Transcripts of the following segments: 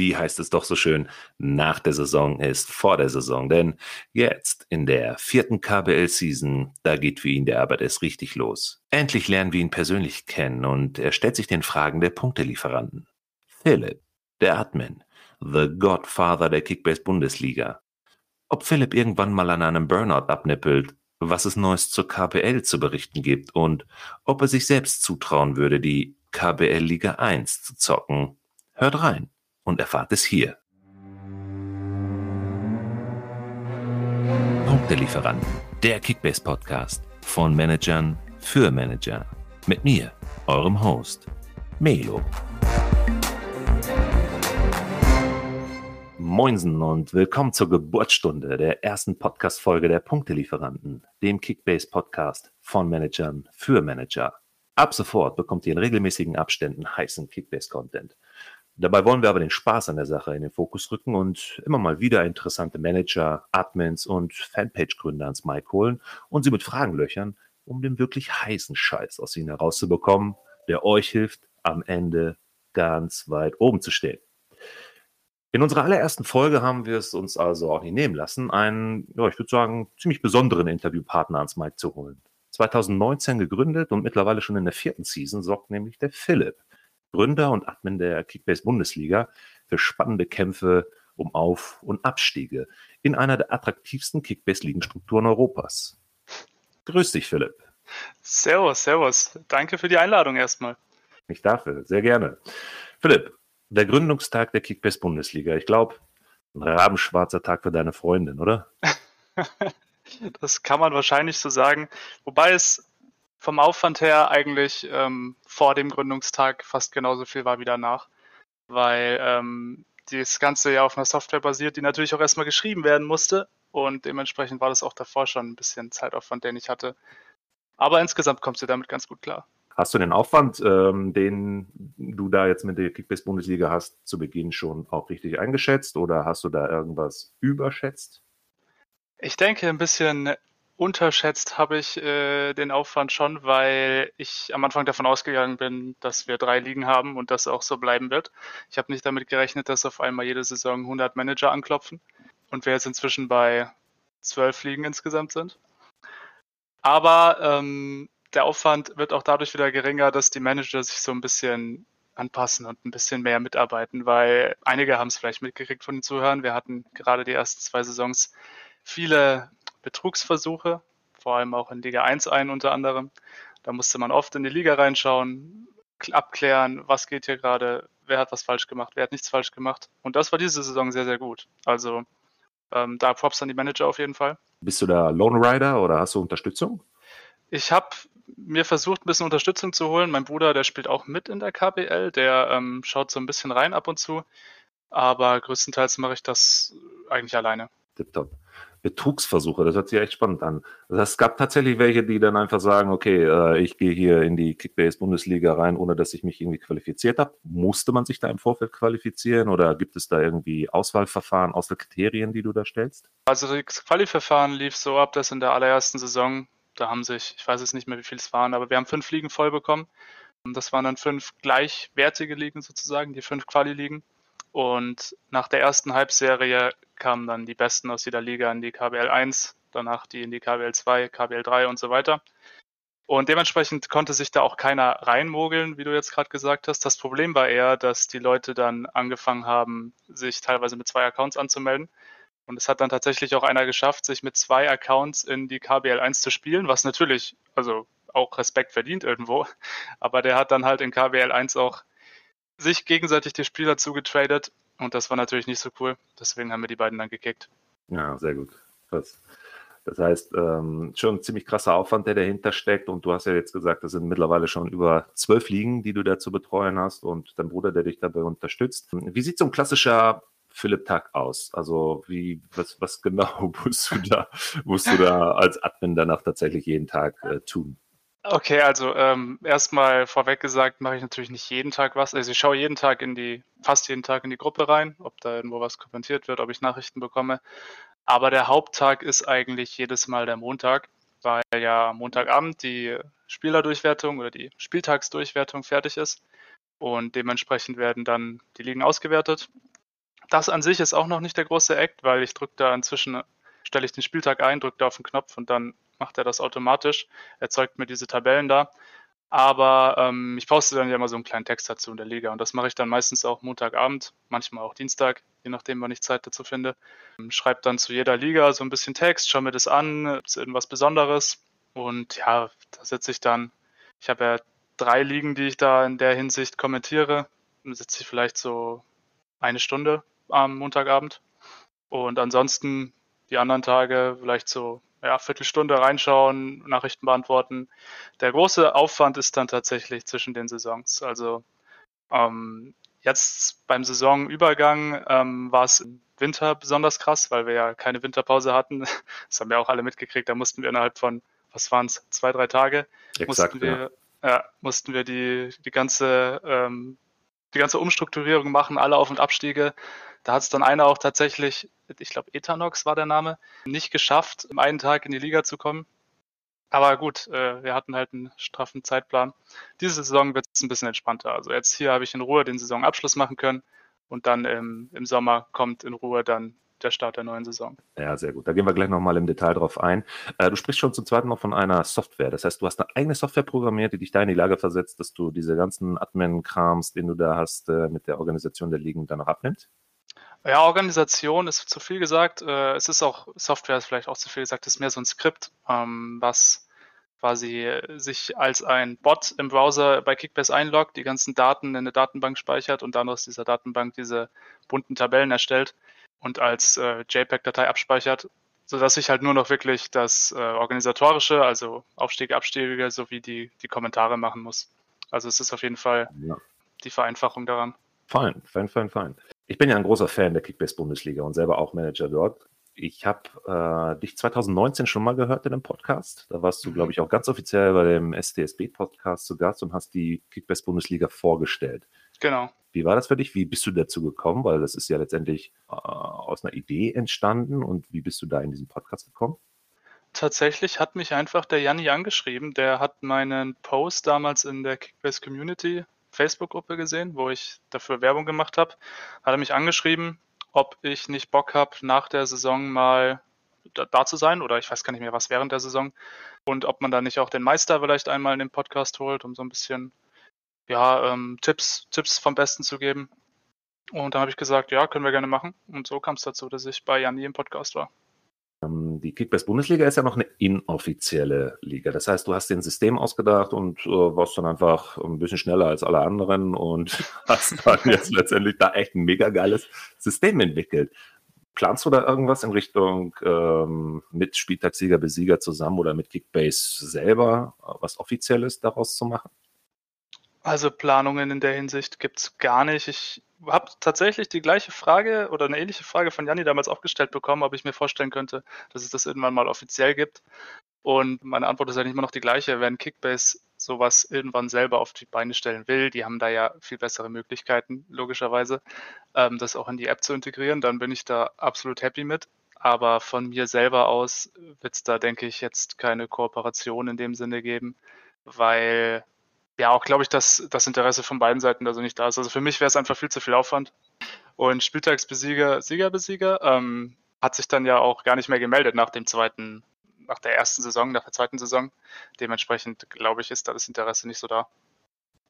wie heißt es doch so schön, nach der Saison ist vor der Saison. Denn jetzt in der vierten KBL-Season, da geht für ihn der Arbeit erst richtig los. Endlich lernen wir ihn persönlich kennen und er stellt sich den Fragen der Punktelieferanten. Philipp, der Admin, the Godfather der Kickbase-Bundesliga. Ob Philipp irgendwann mal an einem Burnout abnippelt, was es Neues zur KBL zu berichten gibt und ob er sich selbst zutrauen würde, die KBL Liga 1 zu zocken. Hört rein und erfahrt es hier. Punktelieferanten, der Kickbase Podcast von Managern für Manager. Mit mir, eurem Host, Melo. Moinsen und willkommen zur Geburtsstunde der ersten Podcast-Folge der Punktelieferanten, dem Kickbase-Podcast von Managern für Manager. Ab sofort bekommt ihr in regelmäßigen Abständen heißen Kickbase-Content. Dabei wollen wir aber den Spaß an der Sache in den Fokus rücken und immer mal wieder interessante Manager, Admins und Fanpage-Gründer ans Mic holen und sie mit Fragen löchern, um den wirklich heißen Scheiß aus ihnen herauszubekommen, der euch hilft, am Ende ganz weit oben zu stehen. In unserer allerersten Folge haben wir es uns also auch nicht nehmen lassen, einen, ja, ich würde sagen, ziemlich besonderen Interviewpartner ans Mic zu holen. 2019 gegründet und mittlerweile schon in der vierten Season sorgt nämlich der Philipp. Gründer und Admin der Kickbase Bundesliga, für spannende Kämpfe um Auf- und Abstiege in einer der attraktivsten Kickbase-Ligenstrukturen Europas. Grüß dich, Philipp. Servus, servus. Danke für die Einladung erstmal. Nicht dafür, sehr gerne. Philipp, der Gründungstag der Kickbase Bundesliga. Ich glaube, ein rabenschwarzer Tag für deine Freundin, oder? das kann man wahrscheinlich so sagen. Wobei es vom Aufwand her eigentlich ähm, vor dem Gründungstag fast genauso viel war wie danach, weil ähm, das Ganze ja auf einer Software basiert, die natürlich auch erstmal geschrieben werden musste und dementsprechend war das auch davor schon ein bisschen Zeitaufwand, den ich hatte. Aber insgesamt kommst du damit ganz gut klar. Hast du den Aufwand, ähm, den du da jetzt mit der Kickbase-Bundesliga hast, zu Beginn schon auch richtig eingeschätzt oder hast du da irgendwas überschätzt? Ich denke, ein bisschen unterschätzt habe ich äh, den Aufwand schon, weil ich am Anfang davon ausgegangen bin, dass wir drei Ligen haben und das auch so bleiben wird. Ich habe nicht damit gerechnet, dass auf einmal jede Saison 100 Manager anklopfen und wir jetzt inzwischen bei zwölf Ligen insgesamt sind. Aber ähm, der Aufwand wird auch dadurch wieder geringer, dass die Manager sich so ein bisschen anpassen und ein bisschen mehr mitarbeiten, weil einige haben es vielleicht mitgekriegt von den Zuhörern. Wir hatten gerade die ersten zwei Saisons viele Betrugsversuche, vor allem auch in Liga 1 ein unter anderem. Da musste man oft in die Liga reinschauen, abklären, was geht hier gerade, wer hat was falsch gemacht, wer hat nichts falsch gemacht. Und das war diese Saison sehr, sehr gut. Also ähm, da Props an die Manager auf jeden Fall. Bist du da Lone Rider oder hast du Unterstützung? Ich habe mir versucht, ein bisschen Unterstützung zu holen. Mein Bruder, der spielt auch mit in der KBL, der ähm, schaut so ein bisschen rein ab und zu. Aber größtenteils mache ich das eigentlich alleine. Tipptopp. Betrugsversuche. Das hört sich echt spannend an. Heißt, es gab tatsächlich welche, die dann einfach sagen, okay, äh, ich gehe hier in die Kickbase-Bundesliga rein, ohne dass ich mich irgendwie qualifiziert habe. Musste man sich da im Vorfeld qualifizieren oder gibt es da irgendwie Auswahlverfahren, Auswahlkriterien, die du da stellst? Also das Qualiverfahren lief so ab, dass in der allerersten Saison, da haben sich, ich weiß jetzt nicht mehr, wie viele es waren, aber wir haben fünf Ligen voll bekommen. Das waren dann fünf gleichwertige Ligen sozusagen, die fünf Quali-Ligen. Und nach der ersten Halbserie kamen dann die Besten aus jeder Liga in die KBL 1, danach die in die KBL 2, KBL 3 und so weiter. Und dementsprechend konnte sich da auch keiner reinmogeln, wie du jetzt gerade gesagt hast. Das Problem war eher, dass die Leute dann angefangen haben, sich teilweise mit zwei Accounts anzumelden. Und es hat dann tatsächlich auch einer geschafft, sich mit zwei Accounts in die KBL 1 zu spielen, was natürlich, also auch Respekt verdient irgendwo. Aber der hat dann halt in KBL 1 auch sich gegenseitig die Spieler zugetradet und das war natürlich nicht so cool. Deswegen haben wir die beiden dann gekickt. Ja, sehr gut. Krass. Das heißt, ähm, schon ein ziemlich krasser Aufwand, der dahinter steckt. Und du hast ja jetzt gesagt, das sind mittlerweile schon über zwölf Ligen, die du da zu betreuen hast und dein Bruder, der dich dabei unterstützt. Wie sieht so ein klassischer Philipp-Tag aus? Also wie, was, was genau musst du da, musst du da als Admin danach tatsächlich jeden Tag äh, tun? Okay, also ähm, erstmal vorweg gesagt, mache ich natürlich nicht jeden Tag was. Also ich schaue jeden Tag in die, fast jeden Tag in die Gruppe rein, ob da irgendwo was kommentiert wird, ob ich Nachrichten bekomme. Aber der Haupttag ist eigentlich jedes Mal der Montag, weil ja Montagabend die Spielerdurchwertung oder die Spieltagsdurchwertung fertig ist. Und dementsprechend werden dann die Ligen ausgewertet. Das an sich ist auch noch nicht der große Act, weil ich drücke da inzwischen, stelle ich den Spieltag ein, drücke da auf den Knopf und dann macht er das automatisch, erzeugt mir diese Tabellen da. Aber ähm, ich poste dann ja immer so einen kleinen Text dazu in der Liga und das mache ich dann meistens auch Montagabend, manchmal auch Dienstag, je nachdem, wann ich Zeit dazu finde. Schreibe dann zu jeder Liga so ein bisschen Text, schaue mir das an, ist irgendwas Besonderes und ja, da sitze ich dann. Ich habe ja drei Ligen, die ich da in der Hinsicht kommentiere. Dann sitze ich vielleicht so eine Stunde am Montagabend und ansonsten die anderen Tage vielleicht so ja, Viertelstunde reinschauen, Nachrichten beantworten. Der große Aufwand ist dann tatsächlich zwischen den Saisons. Also ähm, jetzt beim Saisonübergang ähm, war es im Winter besonders krass, weil wir ja keine Winterpause hatten. Das haben wir auch alle mitgekriegt. Da mussten wir innerhalb von, was waren es, zwei, drei Tage, Exakt, mussten wir, ja. Ja, mussten wir die, die ganze ähm, die ganze Umstrukturierung machen, alle Auf- und Abstiege. Da hat es dann einer auch tatsächlich, ich glaube Ethanox war der Name, nicht geschafft, im einen Tag in die Liga zu kommen. Aber gut, äh, wir hatten halt einen straffen Zeitplan. Diese Saison wird es ein bisschen entspannter. Also jetzt hier habe ich in Ruhe den Saisonabschluss machen können und dann im, im Sommer kommt in Ruhe dann der Start der neuen Saison. Ja, sehr gut. Da gehen wir gleich nochmal im Detail drauf ein. Äh, du sprichst schon zum zweiten Mal von einer Software. Das heißt, du hast eine eigene Software programmiert, die dich da in die Lage versetzt, dass du diese ganzen Admin-Krams, den du da hast, äh, mit der Organisation der Ligen dann noch abnimmst? Ja, Organisation ist zu viel gesagt. Äh, es ist auch, Software ist vielleicht auch zu viel gesagt, es ist mehr so ein Skript, ähm, was quasi sich als ein Bot im Browser bei Kickbase einloggt, die ganzen Daten in eine Datenbank speichert und dann aus dieser Datenbank diese bunten Tabellen erstellt und als äh, JPEG-Datei abspeichert, sodass ich halt nur noch wirklich das äh, organisatorische, also Aufstiege, Abstiege sowie die, die Kommentare machen muss. Also es ist auf jeden Fall ja. die Vereinfachung daran. Fein, fein, fein, fein. Ich bin ja ein großer Fan der Kickbase-Bundesliga und selber auch Manager dort. Ich habe äh, dich 2019 schon mal gehört in einem Podcast. Da warst du, mhm. glaube ich, auch ganz offiziell bei dem STSB-Podcast zu Gast und hast die Kickbase-Bundesliga vorgestellt. Genau. Wie war das für dich? Wie bist du dazu gekommen? Weil das ist ja letztendlich äh, aus einer Idee entstanden. Und wie bist du da in diesen Podcast gekommen? Tatsächlich hat mich einfach der Janni angeschrieben. Der hat meinen Post damals in der Kickbase Community Facebook-Gruppe gesehen, wo ich dafür Werbung gemacht habe. Hat er mich angeschrieben, ob ich nicht Bock habe, nach der Saison mal da, da, zu sein oder ich weiß gar nicht mehr, was während der Saison und ob man da nicht auch den Meister vielleicht einmal in den Podcast holt, um so ein bisschen ja, ähm, Tipps, Tipps vom Besten zu geben. Und dann habe ich gesagt, ja, können wir gerne machen. Und so kam es dazu, dass ich bei Janni im Podcast war. Ähm, die Kickbase-Bundesliga ist ja noch eine inoffizielle Liga. Das heißt, du hast den System ausgedacht und äh, warst dann einfach ein bisschen schneller als alle anderen und hast dann jetzt letztendlich da echt ein mega geiles System entwickelt. Planst du da irgendwas in Richtung ähm, mit Spieltagssieger, Besieger zusammen oder mit Kickbase selber was Offizielles daraus zu machen? Also Planungen in der Hinsicht gibt es gar nicht. Ich habe tatsächlich die gleiche Frage oder eine ähnliche Frage von Janni damals auch gestellt bekommen, ob ich mir vorstellen könnte, dass es das irgendwann mal offiziell gibt. Und meine Antwort ist eigentlich immer noch die gleiche. Wenn Kickbase sowas irgendwann selber auf die Beine stellen will, die haben da ja viel bessere Möglichkeiten, logischerweise, ähm, das auch in die App zu integrieren, dann bin ich da absolut happy mit. Aber von mir selber aus wird es da, denke ich, jetzt keine Kooperation in dem Sinne geben, weil ja auch, glaube ich, dass das Interesse von beiden Seiten da nicht da ist. Also für mich wäre es einfach viel zu viel Aufwand. Und Spieltagsbesieger, Siegerbesieger ähm, hat sich dann ja auch gar nicht mehr gemeldet nach dem zweiten, nach der ersten Saison, nach der zweiten Saison. Dementsprechend, glaube ich, ist da das Interesse nicht so da.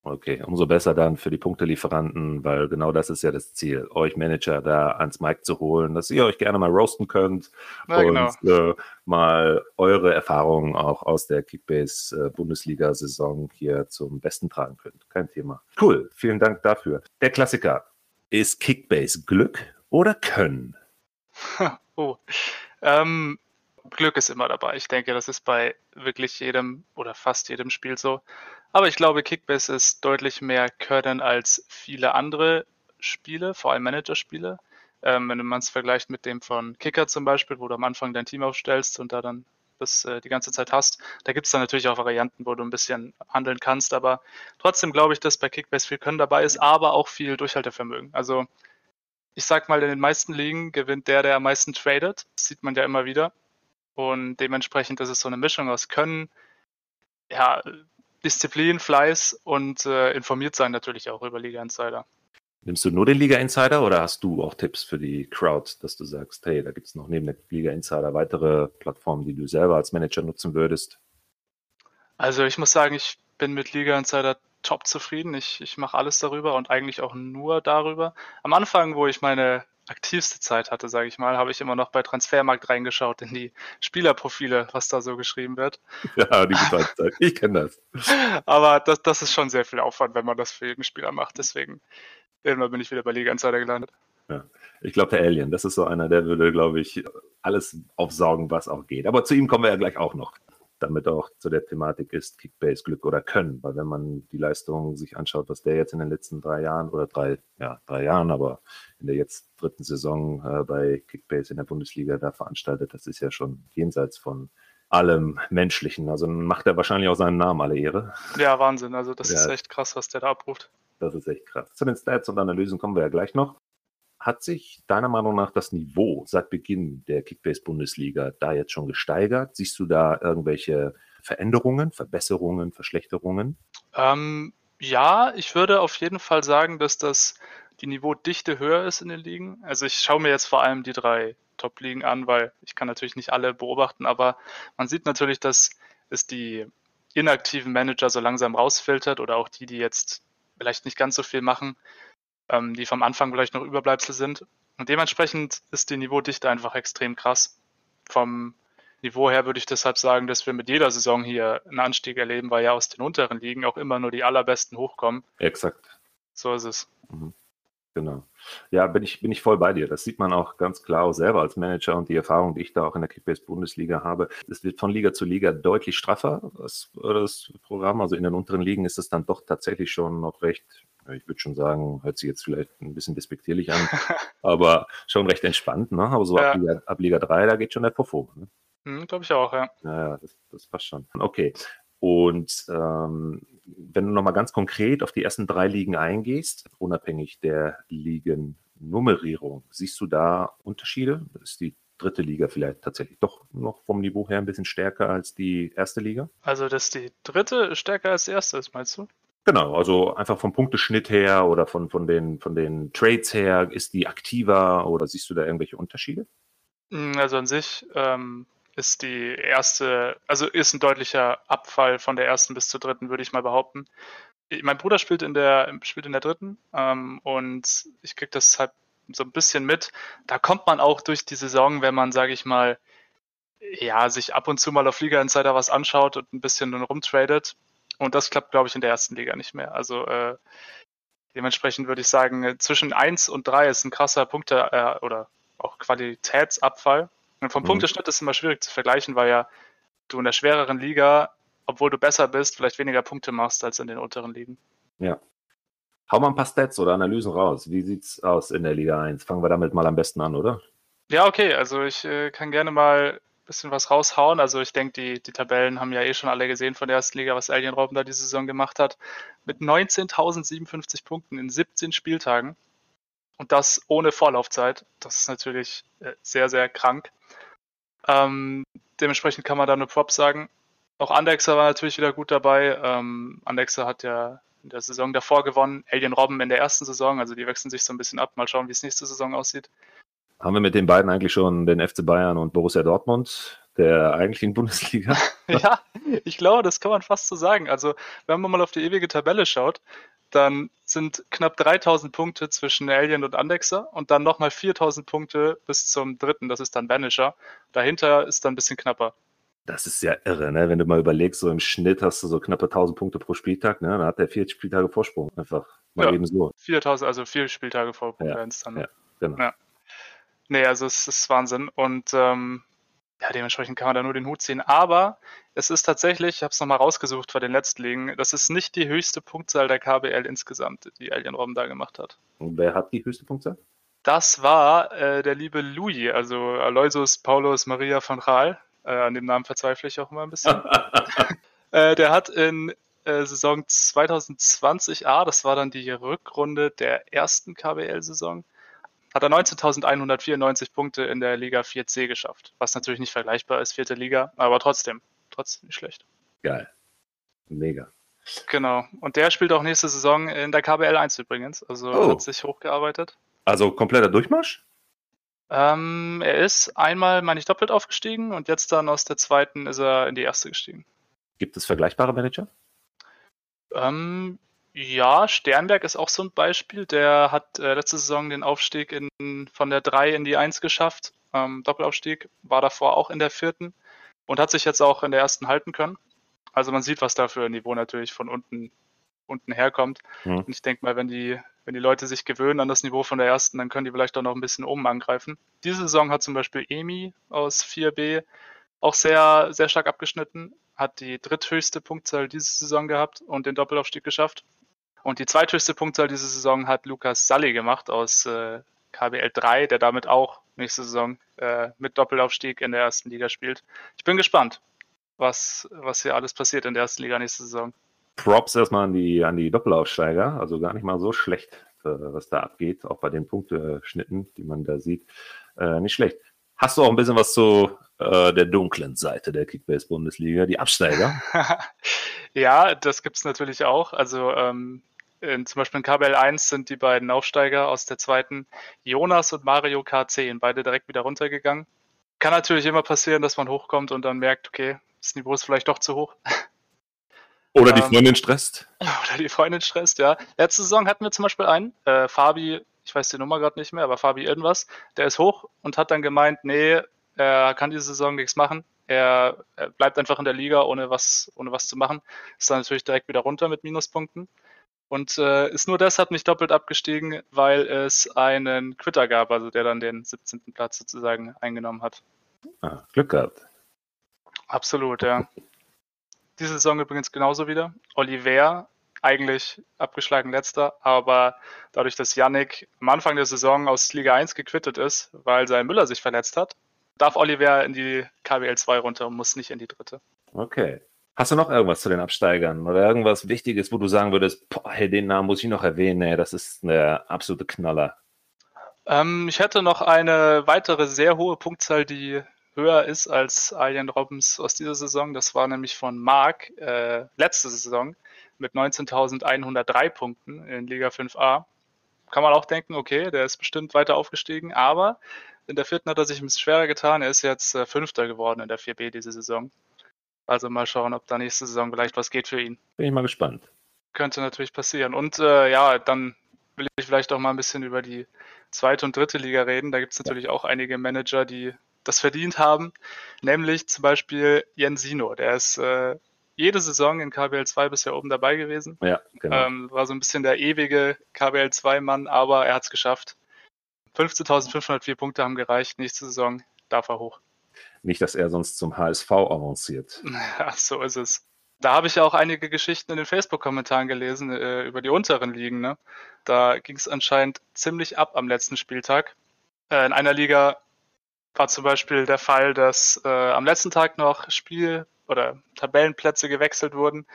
Okay, umso besser dann für die Punktelieferanten, weil genau das ist ja das Ziel, euch Manager da ans Mic zu holen, dass ihr euch gerne mal roasten könnt ja, und genau. äh, mal eure Erfahrungen auch aus der Kickbase-Bundesliga-Saison hier zum Besten tragen könnt. Kein Thema. Cool, vielen Dank dafür. Der Klassiker. Ist Kickbase Glück oder Können? oh, ähm, Glück ist immer dabei. Ich denke, das ist bei wirklich jedem oder fast jedem Spiel so. Aber ich glaube, Kickbase ist deutlich mehr Können als viele andere Spiele, vor allem Managerspiele. Ähm, wenn man es vergleicht mit dem von Kicker zum Beispiel, wo du am Anfang dein Team aufstellst und da dann das äh, die ganze Zeit hast. Da gibt es dann natürlich auch Varianten, wo du ein bisschen handeln kannst, aber trotzdem glaube ich, dass bei Kickbase viel Können dabei ist, aber auch viel Durchhaltevermögen. Also ich sag mal, in den meisten Ligen gewinnt der, der am meisten tradet. Das sieht man ja immer wieder. Und dementsprechend ist es so eine Mischung aus Können, ja, Disziplin, Fleiß und äh, informiert sein natürlich auch über Liga Insider. Nimmst du nur den Liga Insider oder hast du auch Tipps für die Crowd, dass du sagst, hey, da gibt es noch neben der Liga Insider weitere Plattformen, die du selber als Manager nutzen würdest? Also ich muss sagen, ich bin mit Liga Insider top zufrieden. Ich, ich mache alles darüber und eigentlich auch nur darüber. Am Anfang, wo ich meine aktivste Zeit hatte, sage ich mal, habe ich immer noch bei Transfermarkt reingeschaut in die Spielerprofile, was da so geschrieben wird. Ja, die Zeit. Ich kenne das. Aber das, das ist schon sehr viel Aufwand, wenn man das für jeden Spieler macht. Deswegen irgendwann bin ich wieder bei Liga Insider gelandet. Ja. Ich glaube, der Alien, das ist so einer, der würde, glaube ich, alles aufsaugen, was auch geht. Aber zu ihm kommen wir ja gleich auch noch damit auch zu der Thematik ist, Kickbase Glück oder Können. Weil wenn man die Leistung sich anschaut, was der jetzt in den letzten drei Jahren oder drei, ja, drei Jahren, aber in der jetzt dritten Saison äh, bei Kickbase in der Bundesliga da veranstaltet, das ist ja schon jenseits von allem Menschlichen. Also macht er wahrscheinlich auch seinen Namen alle Ehre. Ja, Wahnsinn. Also das ja, ist echt krass, was der da abruft. Das ist echt krass. Zu den Stats und Analysen kommen wir ja gleich noch. Hat sich deiner Meinung nach das Niveau seit Beginn der Kickbase-Bundesliga da jetzt schon gesteigert? Siehst du da irgendwelche Veränderungen, Verbesserungen, Verschlechterungen? Ähm, ja, ich würde auf jeden Fall sagen, dass das die Niveaudichte höher ist in den Ligen. Also ich schaue mir jetzt vor allem die drei Top-Ligen an, weil ich kann natürlich nicht alle beobachten, aber man sieht natürlich, dass es die inaktiven Manager so langsam rausfiltert oder auch die, die jetzt vielleicht nicht ganz so viel machen, ähm, die vom Anfang vielleicht noch Überbleibsel sind. Und dementsprechend ist die Niveaudichte einfach extrem krass. Vom Niveau her würde ich deshalb sagen, dass wir mit jeder Saison hier einen Anstieg erleben, weil ja aus den unteren Ligen auch immer nur die allerbesten hochkommen. Exakt. So ist es. Mhm. Genau. Ja, bin ich, bin ich voll bei dir. Das sieht man auch ganz klar auch selber als Manager und die Erfahrung, die ich da auch in der Kickbase-Bundesliga habe. Es wird von Liga zu Liga deutlich straffer, das, das Programm. Also in den unteren Ligen ist es dann doch tatsächlich schon noch recht ich würde schon sagen, hört sich jetzt vielleicht ein bisschen despektierlich an, aber schon recht entspannt. Ne? Aber so ja. ab, Liga, ab, Liga, 3, da geht schon der Puff hoch. Ne? Hm, Glaube ich auch, ja. Ja, das, das passt schon. Okay. Und ähm, wenn du nochmal ganz konkret auf die ersten drei Ligen eingehst, unabhängig der Ligennummerierung, siehst du da Unterschiede? Ist die dritte Liga vielleicht tatsächlich doch noch vom Niveau her ein bisschen stärker als die erste Liga? Also, dass die dritte stärker als die erste ist, meinst du? Genau, also einfach vom Punkteschnitt her oder von, von, den, von den Trades her, ist die aktiver oder siehst du da irgendwelche Unterschiede? Hm, also an sich ähm, ist die erste, also ist ein deutlicher Abfall von der ersten bis zur dritten, würde ich mal behaupten. Mein Bruder spielt in der, spielt in der dritten ähm, und ich kriege das halt so ein bisschen mit. Da kommt man auch durch die Saison, wenn man, sage ich mal, ja, sich ab und zu mal auf Liga Insider was anschaut und ein bisschen rumtradet, und das klappt, glaube ich, in der ersten Liga nicht mehr. Also äh, dementsprechend würde ich sagen, zwischen 1 und 3 ist ein krasser Punkte- äh, oder auch Qualitätsabfall. Und vom mhm. Punkteschnitt ist es immer schwierig zu vergleichen, weil ja du in der schwereren Liga, obwohl du besser bist, vielleicht weniger Punkte machst als in den unteren Ligen. Ja. Hau mal ein paar Stats oder Analysen raus. Wie sieht's aus in der Liga 1? Fangen wir damit mal am besten an, oder? Ja, okay. Also ich äh, kann gerne mal bisschen was raushauen. Also ich denke, die, die Tabellen haben ja eh schon alle gesehen von der ersten Liga, was Alien Robben da diese Saison gemacht hat. Mit 19.057 Punkten in 17 Spieltagen. Und das ohne Vorlaufzeit. Das ist natürlich äh, sehr, sehr krank. Ähm, dementsprechend kann man da nur Props sagen. Auch Andexer war natürlich wieder gut dabei. Ähm, Andexer hat ja in der Saison davor gewonnen. Alien Robben in der ersten Saison. Also die wechseln sich so ein bisschen ab. Mal schauen, wie es nächste Saison aussieht. Haben wir mit den beiden eigentlich schon den FC Bayern und Borussia Dortmund der eigentlichen Bundesliga? ja, ich glaube, das kann man fast so sagen. Also, wenn man mal auf die ewige Tabelle schaut, dann sind knapp 3000 Punkte zwischen Alien und Andexer und dann nochmal 4000 Punkte bis zum dritten, das ist dann Vanisher. Dahinter ist dann ein bisschen knapper. Das ist ja irre, ne? Wenn du mal überlegst, so im Schnitt hast du so knappe 1000 Punkte pro Spieltag, ne? Dann hat der vier Spieltage Vorsprung einfach mal ja, eben so. 4000, also vier Spieltage vor Punkt ja, 1 dann. Ja, genau. Ja. Nee, also es ist Wahnsinn. Und ähm, ja, dementsprechend kann man da nur den Hut ziehen. Aber es ist tatsächlich, ich habe es nochmal rausgesucht vor den letzten Ligen, das ist nicht die höchste Punktzahl der KBL insgesamt, die Alien Robben da gemacht hat. Und wer hat die höchste Punktzahl? Das war äh, der liebe Louis, also Aloysius Paulus Maria von Raal. Äh, an dem Namen verzweifle ich auch immer ein bisschen. äh, der hat in äh, Saison 2020a, das war dann die Rückrunde der ersten KBL-Saison, hat er 19.194 Punkte in der Liga 4C geschafft. Was natürlich nicht vergleichbar ist, vierte Liga, aber trotzdem, trotzdem nicht schlecht. Geil. Mega. Genau. Und der spielt auch nächste Saison in der KBL 1 übrigens. Also Oh. hat sich hochgearbeitet. Also kompletter Durchmarsch? Ähm, er ist einmal, meine ich, doppelt aufgestiegen und jetzt dann aus der zweiten ist er in die erste gestiegen. Gibt es vergleichbare Manager? Ähm, ja, Sternberg ist auch so ein Beispiel. Der hat äh, letzte Saison den Aufstieg in, von der 3 in die 1 geschafft. Ähm, Doppelaufstieg, war davor auch in der vierten und hat sich jetzt auch in der ersten halten können. Also man sieht, was da für ein Niveau natürlich von unten, unten herkommt. Mhm. Und ich denke mal, wenn die, wenn die Leute sich gewöhnen an das Niveau von der ersten, dann können die vielleicht auch noch ein bisschen oben angreifen. Diese Saison hat zum Beispiel Emi aus 4B auch sehr, sehr stark abgeschnitten, hat die dritthöchste Punktzahl diese Saison gehabt und den Doppelaufstieg geschafft. Und die zweithöchste Punktzahl diese Saison hat Lukas Salli gemacht aus äh, KBL 3, der damit auch nächste Saison äh, mit Doppelaufstieg in der ersten Liga spielt. Ich bin gespannt, was, was hier alles passiert in der ersten Liga nächste Saison. Props erstmal an die, an die Doppelaufsteiger. Also gar nicht mal so schlecht, äh, was da abgeht. Auch bei den Punkteschnitten, die man da sieht. Äh, nicht schlecht. Hast du auch ein bisschen was zu äh, der dunklen Seite der Kickbase-Bundesliga, die Absteiger? ja, das gibt's natürlich auch. Also ähm, in, zum Beispiel in KBL 1 sind die beiden Aufsteiger aus der zweiten, Jonas und Mario K10, beide direkt wieder runtergegangen. Kann natürlich immer passieren, dass man hochkommt und dann merkt, okay, das Niveau ist vielleicht doch zu hoch. Oder die Ähm, Freundin stresst? Oder die Freundin stresst, ja. Letzte Saison hatten wir zum Beispiel einen, äh, Fabi, ich weiß die Nummer gerade nicht mehr, aber Fabi irgendwas, der ist hoch und hat dann gemeint, nee, er kann diese Saison nichts machen. Er, er bleibt einfach in der Liga, ohne was, ohne was zu machen. Ist dann natürlich direkt wieder runter mit Minuspunkten. Und äh, ist nur deshalb nicht doppelt abgestiegen, weil es einen Quitter gab, also der dann den 17. Platz sozusagen eingenommen hat. Ah, Glück gehabt. Absolut, ja. Diese Saison übrigens genauso wieder. Oliver, eigentlich abgeschlagen letzter, aber dadurch, dass Yannick am Anfang der Saison aus Liga 1 gequittet ist, weil sein Müller sich verletzt hat, darf Oliver in die KWL 2 runter und muss nicht in die dritte. Okay. Hast du noch irgendwas zu den Absteigern oder irgendwas Wichtiges, wo du sagen würdest, boah, hey, den Namen muss ich noch erwähnen, ey, das ist der absolute Knaller. Ähm, ich hätte noch eine weitere sehr hohe Punktzahl, die höher ist als Alien Robbins aus dieser Saison. Das war nämlich von Mark äh, letzte Saison mit 19.103 Punkten in Liga 5a. Kann man auch denken, okay, der ist bestimmt weiter aufgestiegen, aber in der vierten hat er sich ein bisschen schwerer getan. Er ist jetzt äh, Fünfter geworden in der 4b diese Saison. Also mal schauen, ob da nächste Saison vielleicht was geht für ihn. Bin ich mal gespannt. Könnte natürlich passieren. Und äh, ja, dann will ich vielleicht auch mal ein bisschen über die zweite und dritte Liga reden. Da gibt es natürlich auch einige Manager, die das verdient haben. Nämlich zum Beispiel Jensino. Der ist äh, jede Saison in KBL 2 bisher oben dabei gewesen. Ja, genau. Ähm, war so ein bisschen der ewige KBL 2-Mann, aber er hat es geschafft. 15.504 Punkte haben gereicht. Nächste Saison darf er hoch. Nicht, dass er sonst zum HSV avanciert. Ja, so ist es. Da habe ich ja auch einige Geschichten in den Facebook-Kommentaren gelesen äh, über die unteren Ligen. Ne? Da ging es anscheinend ziemlich ab am letzten Spieltag. Äh, in einer Liga war zum Beispiel der Fall, dass äh, am letzten Tag noch Spiel- oder Tabellenplätze gewechselt wurden,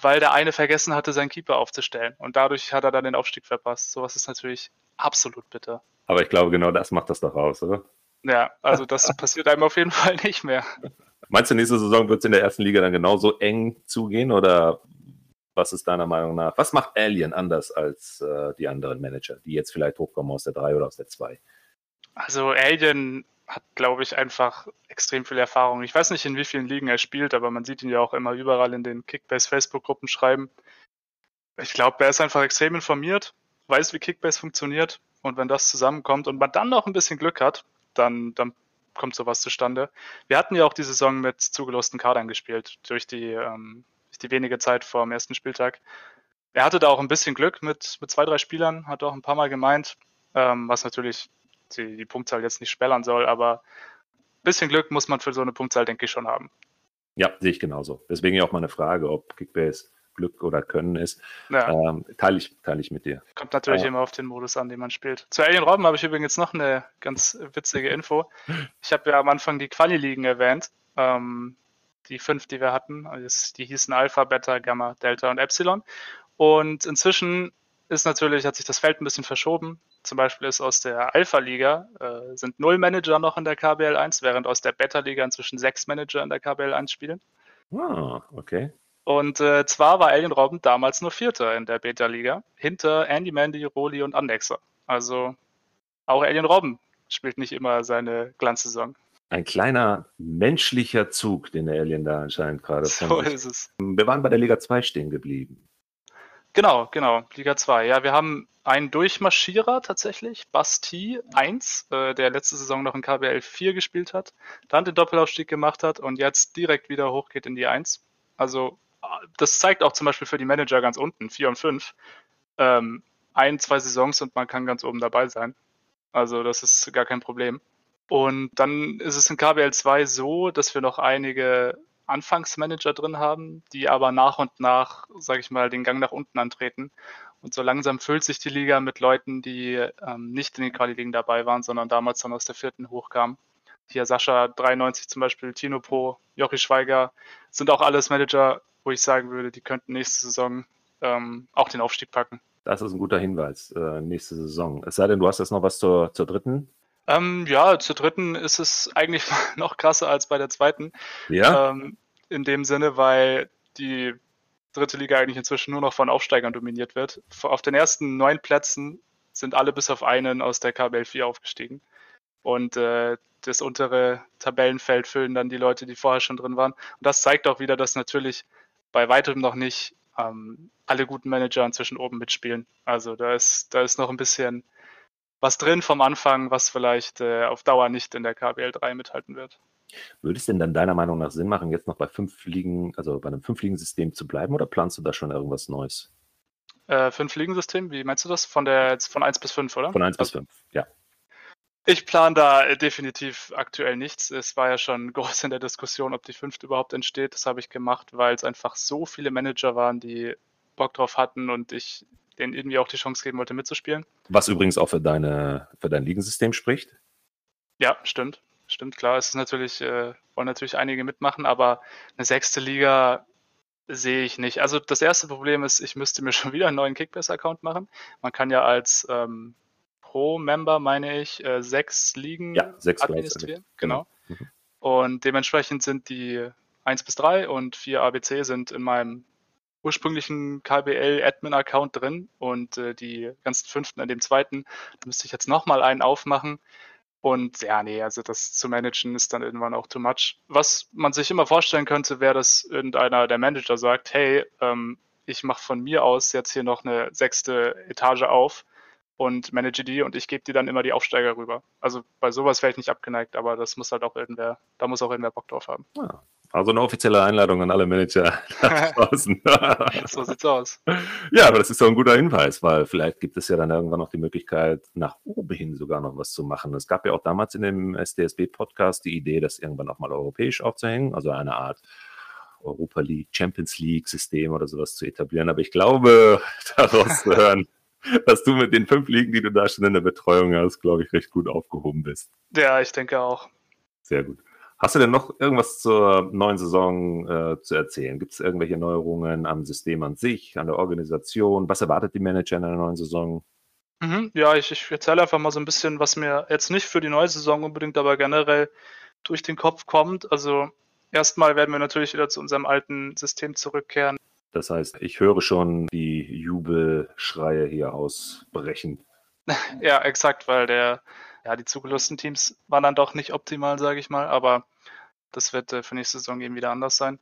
weil der eine vergessen hatte, seinen Keeper aufzustellen. Und dadurch hat er dann den Aufstieg verpasst. Sowas ist natürlich absolut bitter. Aber ich glaube, genau das macht das doch aus, oder? Ja, also das passiert einem auf jeden Fall nicht mehr. Meinst du, nächste Saison wird es in der ersten Liga dann genauso eng zugehen oder was ist deiner Meinung nach? Was macht Alien anders als äh, die anderen Manager, die jetzt vielleicht hochkommen aus der 3 oder aus der 2? Also Alien hat, glaube ich, einfach extrem viel Erfahrung. Ich weiß nicht, in wie vielen Ligen er spielt, aber man sieht ihn ja auch immer überall in den Kickbase Facebook-Gruppen schreiben. Ich glaube, er ist einfach extrem informiert, weiß, wie Kickbase funktioniert und wenn das zusammenkommt und man dann noch ein bisschen Glück hat, dann, dann kommt sowas zustande. Wir hatten ja auch die Saison mit zugelosten Kadern gespielt, durch die, ähm, durch die wenige Zeit vor dem ersten Spieltag. Er hatte da auch ein bisschen Glück mit, mit zwei, drei Spielern, hat auch ein paar Mal gemeint, ähm, was natürlich die, die Punktzahl jetzt nicht spellern soll, aber ein bisschen Glück muss man für so eine Punktzahl, denke ich, schon haben. Ja, sehe ich genauso. Deswegen ja auch meine Frage, ob Kickbase Glück oder Können ist. Ja, Ähm, teile, ich, teile ich mit dir. kommt natürlich aber- immer auf den Modus an, den man spielt. Zu Alien Robben habe ich übrigens noch eine ganz witzige Info. Ich habe ja am Anfang die Quali-Ligen erwähnt. Ähm, die fünf, die wir hatten. Also Die hießen Alpha, Beta, Gamma, Delta und Epsilon. Und inzwischen ist natürlich, hat sich das Feld ein bisschen verschoben. Zum Beispiel ist aus der Alpha-Liga äh, sind null Manager noch in der KBL 1, während aus der Beta-Liga inzwischen sechs Manager in der KBL 1 spielen. Ah, okay. Und äh, zwar war Alien Robben damals nur Vierter in der Beta-Liga, hinter Andy Mandy, Roli und Andexer. Also auch Alien Robben spielt nicht immer seine Glanzsaison. Ein kleiner menschlicher Zug, den der Alien da anscheinend gerade So ist es. Wir waren bei der Liga 2 stehen geblieben. Genau, genau, Liga 2. Ja, wir haben einen Durchmarschierer tatsächlich, Basti 1, äh, der letzte Saison noch in KBL 4 gespielt hat, dann den Doppelaufstieg gemacht hat und jetzt direkt wieder hochgeht in die 1. Also das zeigt auch zum Beispiel für die Manager ganz unten, 4 und 5, ähm, ein, zwei Saisons und man kann ganz oben dabei sein. Also das ist gar kein Problem. Und dann ist es in KBL 2 so, dass wir noch einige Anfangsmanager drin haben, die aber nach und nach, sage ich mal, den Gang nach unten antreten. Und so langsam füllt sich die Liga mit Leuten, die ähm, nicht in den Quali-Ligen dabei waren, sondern damals dann aus der vierten hochkamen. Hier Sascha 93 zum Beispiel, Tino Pro, Jochi Schweiger, sind auch alles Manager, wo ich sagen würde, die könnten nächste Saison ähm, auch den Aufstieg packen. Das ist ein guter Hinweis, äh, nächste Saison. Es sei denn, du hast jetzt noch was zur, zur dritten. Ähm, ja, zur dritten ist es eigentlich noch krasser als bei der zweiten. Ja. Ähm, in dem Sinne, weil die dritte Liga eigentlich inzwischen nur noch von Aufsteigern dominiert wird. Auf den ersten neun Plätzen sind alle bis auf einen aus der KBL 4 aufgestiegen. Und äh, das untere Tabellenfeld füllen dann die Leute, die vorher schon drin waren. Und das zeigt auch wieder, dass natürlich bei weitem noch nicht ähm, alle guten Manager inzwischen oben mitspielen. Also da ist, da ist noch ein bisschen was drin vom Anfang, was vielleicht äh, auf Dauer nicht in der KBL 3 mithalten wird. Würde es denn dann deiner Meinung nach Sinn machen, jetzt noch bei fünf Ligen, also bei einem Fünf-Ligen-System zu bleiben oder planst du da schon irgendwas Neues? Äh, Fünf-Ligen-System, wie meinst du das? Von der von 1 bis 5, oder? Von 1 bis 5, ja. Ich plane da äh, definitiv aktuell nichts. Es war ja schon groß in der Diskussion, ob die fünfte überhaupt entsteht. Das habe ich gemacht, weil es einfach so viele Manager waren, die Bock drauf hatten und ich denen irgendwie auch die Chance geben wollte, mitzuspielen. Was übrigens auch für, deine, für dein Ligensystem spricht. Ja, stimmt. Stimmt, klar. Es ist natürlich, äh, wollen natürlich einige mitmachen, aber eine sechste Liga sehe ich nicht. Also das erste Problem ist, ich müsste mir schon wieder einen neuen Kickbase-Account machen. Man kann ja als ähm, Pro-Member, meine ich, äh, sechs Ligen ja, sechs administrieren. Genau. genau. Mhm. Und dementsprechend sind die 1 bis 3 und 4 ABC sind in meinem ursprünglichen KBL-Admin-Account drin und äh, die ganzen fünften in dem zweiten. Da müsste ich jetzt nochmal einen aufmachen. Und ja, nee, also das zu managen ist dann irgendwann auch too much. Was man sich immer vorstellen könnte, wäre, dass irgendeiner der Manager sagt, hey, ähm, ich mache von mir aus jetzt hier noch eine sechste Etage auf und manage die und ich gebe dir dann immer die Aufsteiger rüber. Also bei sowas wäre ich nicht abgeneigt, aber das muss halt auch irgendwer, da muss auch irgendwer Bock drauf haben. Ja, also eine offizielle Einladung an alle Manager draußen. so sieht's aus. Ja, aber das ist doch ein guter Hinweis, weil vielleicht gibt es ja dann irgendwann noch die Möglichkeit, nach oben hin sogar noch was zu machen. Es gab ja auch damals in dem SDSB-Podcast die Idee, das irgendwann auch mal europäisch aufzuhängen, also eine Art Europa League, Champions League System oder sowas zu etablieren. Aber ich glaube, daraus zu hören, dass du mit den fünf Ligen, die du da schon in der Betreuung hast, glaube ich, recht gut aufgehoben bist. Ja, ich denke auch. Sehr gut. Hast du denn noch irgendwas zur neuen Saison äh, zu erzählen? Gibt es irgendwelche Neuerungen am System an sich, an der Organisation? Was erwartet die Manager in der neuen Saison? Mhm, ja, ich, ich erzähle einfach mal so ein bisschen, was mir jetzt nicht für die neue Saison unbedingt, aber generell durch den Kopf kommt. Also erstmal werden wir natürlich wieder zu unserem alten System zurückkehren. Das heißt, ich höre schon die Jubelschreie hier ausbrechen. ja, exakt, weil der, ja, die zugelosten Teams waren dann doch nicht optimal, sage ich mal, aber das wird äh, für nächste Saison eben wieder anders sein.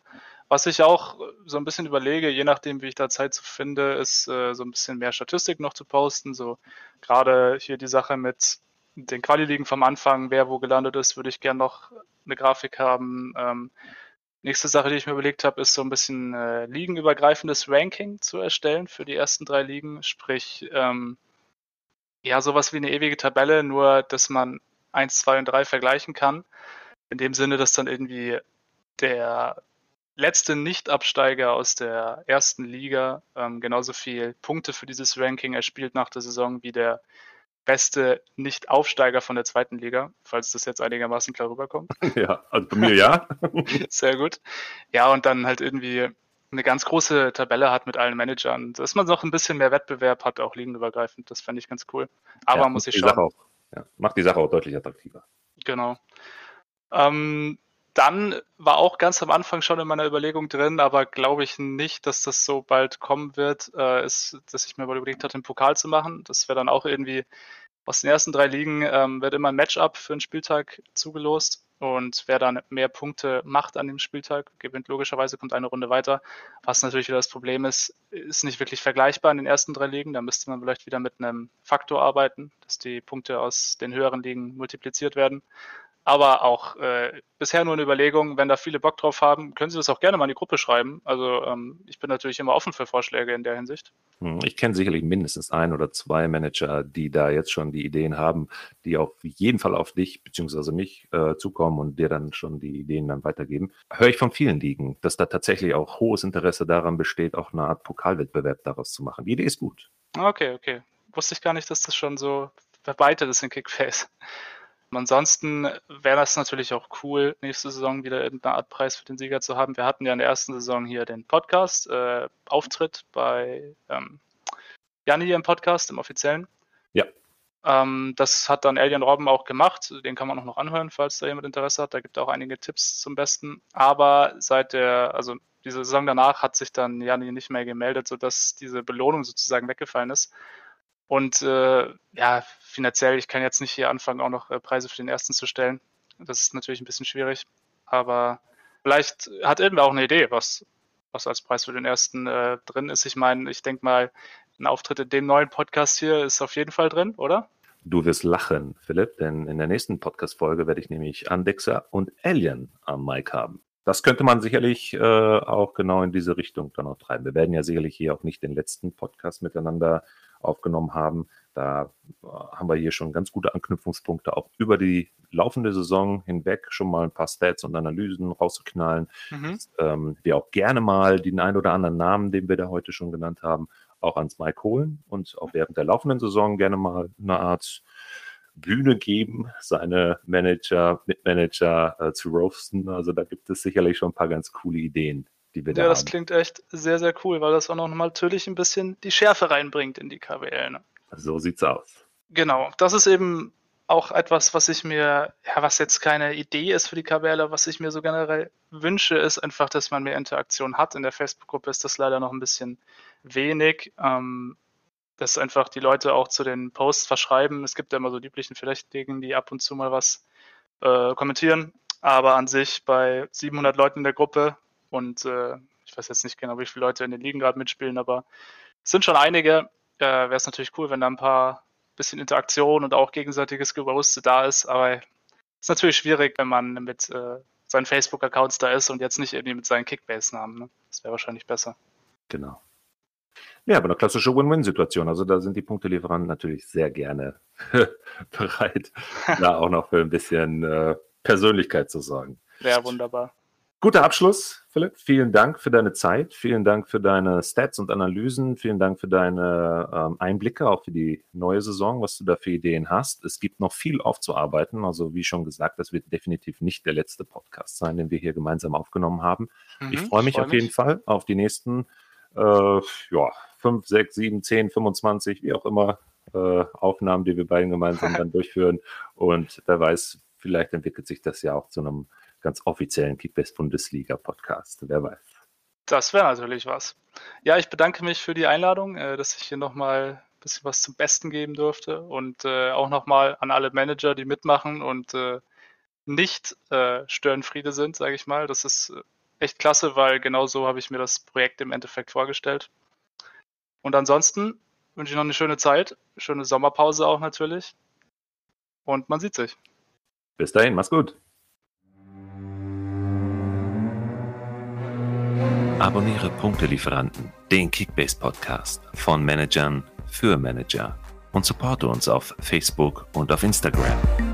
Was ich auch so ein bisschen überlege, je nachdem, wie ich da Zeit zu finde, ist äh, so ein bisschen mehr Statistik noch zu posten. So gerade hier die Sache mit den Quali-Ligen vom Anfang, wer wo gelandet ist, würde ich gerne noch eine Grafik haben. Ähm, Nächste Sache, die ich mir überlegt habe, ist so ein bisschen äh, ligenübergreifendes Ranking zu erstellen für die ersten drei Ligen. Sprich, ähm, ja, sowas wie eine ewige Tabelle, nur dass man 1, 2 und 3 vergleichen kann. In dem Sinne, dass dann irgendwie der letzte Nicht-Absteiger aus der ersten Liga ähm, genauso viel Punkte für dieses Ranking erspielt nach der Saison wie der beste Nicht-Aufsteiger von der zweiten Liga, falls das jetzt einigermaßen klar rüberkommt. Ja, also bei mir ja. Sehr gut. Ja, und dann halt irgendwie eine ganz große Tabelle hat mit allen Managern, dass man noch ein bisschen mehr Wettbewerb hat, auch liegenübergreifend. Das fände ich ganz cool. Aber ja, muss ich schauen. Auch, ja, macht die Sache auch deutlich attraktiver. Genau. Ähm, dann war auch ganz am Anfang schon in meiner Überlegung drin, aber glaube ich nicht, dass das so bald kommen wird, äh, ist, dass ich mir mal überlegt hatte, einen Pokal zu machen. Das wäre dann auch irgendwie aus den ersten drei Ligen ähm, wird immer ein Matchup für einen Spieltag zugelost. Und wer dann mehr Punkte macht an dem Spieltag, gewinnt logischerweise, kommt eine Runde weiter. Was natürlich wieder das Problem ist, ist nicht wirklich vergleichbar in den ersten drei Ligen. Da müsste man vielleicht wieder mit einem Faktor arbeiten, dass die Punkte aus den höheren Ligen multipliziert werden aber auch äh, bisher nur eine Überlegung. Wenn da viele Bock drauf haben, können Sie das auch gerne mal in die Gruppe schreiben. Also ähm, ich bin natürlich immer offen für Vorschläge in der Hinsicht. Hm, ich kenne sicherlich mindestens ein oder zwei Manager, die da jetzt schon die Ideen haben, die auf jeden Fall auf dich bzw. mich äh, zukommen und dir dann schon die Ideen dann weitergeben. Höre ich von vielen Ligen, dass da tatsächlich auch hohes Interesse daran besteht, auch eine Art Pokalwettbewerb daraus zu machen. Die Idee ist gut. Okay, okay. Wusste ich gar nicht, dass das schon so verbreitet ist in Kickface. Ansonsten wäre das natürlich auch cool, nächste Saison wieder irgendeine Art Preis für den Sieger zu haben. Wir hatten ja in der ersten Saison hier den Podcast, äh, Auftritt bei ähm, Jan hier im Podcast, im offiziellen. Ja. Ähm, das hat dann Alien Robben auch gemacht. Den kann man auch noch anhören, falls da jemand Interesse hat. Da gibt es auch einige Tipps zum Besten. Aber seit der, also diese Saison danach hat sich dann Jani nicht mehr gemeldet, sodass diese Belohnung sozusagen weggefallen ist. Und äh, ja, finanziell, ich kann jetzt nicht hier anfangen, auch noch äh, Preise für den ersten zu stellen. Das ist natürlich ein bisschen schwierig. Aber vielleicht hat irgendwer auch eine Idee, was, was als Preis für den ersten äh, drin ist. Ich meine, ich denke mal, ein Auftritt in dem neuen Podcast hier ist auf jeden Fall drin, oder? Du wirst lachen, Philipp, denn in der nächsten Podcast-Folge werde ich nämlich Andexer und Alien am Mic haben. Das könnte man sicherlich äh, auch genau in diese Richtung dann auch treiben. Wir werden ja sicherlich hier auch nicht den letzten Podcast miteinander aufgenommen haben. Da äh, haben wir hier schon ganz gute Anknüpfungspunkte, auch über die laufende Saison hinweg schon mal ein paar Stats und Analysen rauszuknallen. Mhm. Dass, ähm, wir auch gerne mal den ein oder anderen Namen, den wir da heute schon genannt haben, auch ans Mike holen und auch während der laufenden Saison gerne mal eine Art Bühne geben, seine Manager, Mitmanager äh, zu roasten. Also da gibt es sicherlich schon ein paar ganz coole Ideen, die wir ja, da haben. Ja, das klingt echt sehr, sehr cool, weil das auch noch natürlich ein bisschen die Schärfe reinbringt in die KWL. Ne? So sieht's aus. Genau, das ist eben auch etwas, was ich mir, ja, was jetzt keine Idee ist für die KWL, was ich mir so generell wünsche, ist einfach, dass man mehr Interaktion hat. In der Facebook-Gruppe ist das leider noch ein bisschen wenig. Ähm, dass einfach die Leute auch zu den Posts verschreiben. Es gibt ja immer so die üblichen Verdächtigen, die ab und zu mal was äh, kommentieren. Aber an sich bei 700 Leuten in der Gruppe und äh, ich weiß jetzt nicht genau, wie viele Leute in den Ligen gerade mitspielen, aber es sind schon einige. Äh, Wäre es natürlich cool, wenn da ein paar bisschen Interaktion und auch gegenseitiges Gerüste da ist. Aber es ist natürlich schwierig, wenn man mit äh, seinen Facebook-Accounts da ist und jetzt nicht irgendwie mit seinen Kickbase-Namen. Ne? Das wäre wahrscheinlich besser. Genau. Ja, aber eine klassische Win-Win-Situation. Also da sind die Punktelieferanten natürlich sehr gerne bereit, da auch noch für ein bisschen äh, Persönlichkeit zu sorgen. Ja, wunderbar. Guter Abschluss, Philipp. Vielen Dank für deine Zeit. Vielen Dank für deine Stats und Analysen. Vielen Dank für deine ähm, Einblicke, auch für die neue Saison, was du da für Ideen hast. Es gibt noch viel aufzuarbeiten. Also, wie schon gesagt, das wird definitiv nicht der letzte Podcast sein, den wir hier gemeinsam aufgenommen haben. Mhm, ich freue mich freu auf mich. jeden Fall auf die nächsten äh, ja, 5, 6, 7, 10, 25, wie auch immer, äh, Aufnahmen, die wir beiden gemeinsam dann durchführen. Und wer weiß, vielleicht entwickelt sich das ja auch zu einem ganz offiziellen Kickbase-Bundesliga-Podcast. Wer weiß. Das wäre natürlich was. Ja, ich bedanke mich für die Einladung, äh, dass ich hier nochmal ein bisschen was zum Besten geben durfte und äh, auch nochmal an alle Manager, die mitmachen und äh, nicht Störenfriede sind, sage ich mal. Das ist echt klasse, weil genau so habe ich mir das Projekt im Endeffekt vorgestellt. Und ansonsten wünsche ich noch eine schöne Zeit, schöne Sommerpause auch natürlich. Und man sieht sich. Bis dahin, mach's gut. Abonniere Punktelieferanten, den Kickbase Podcast von Managern für Manager und supporte uns auf Facebook und auf Instagram.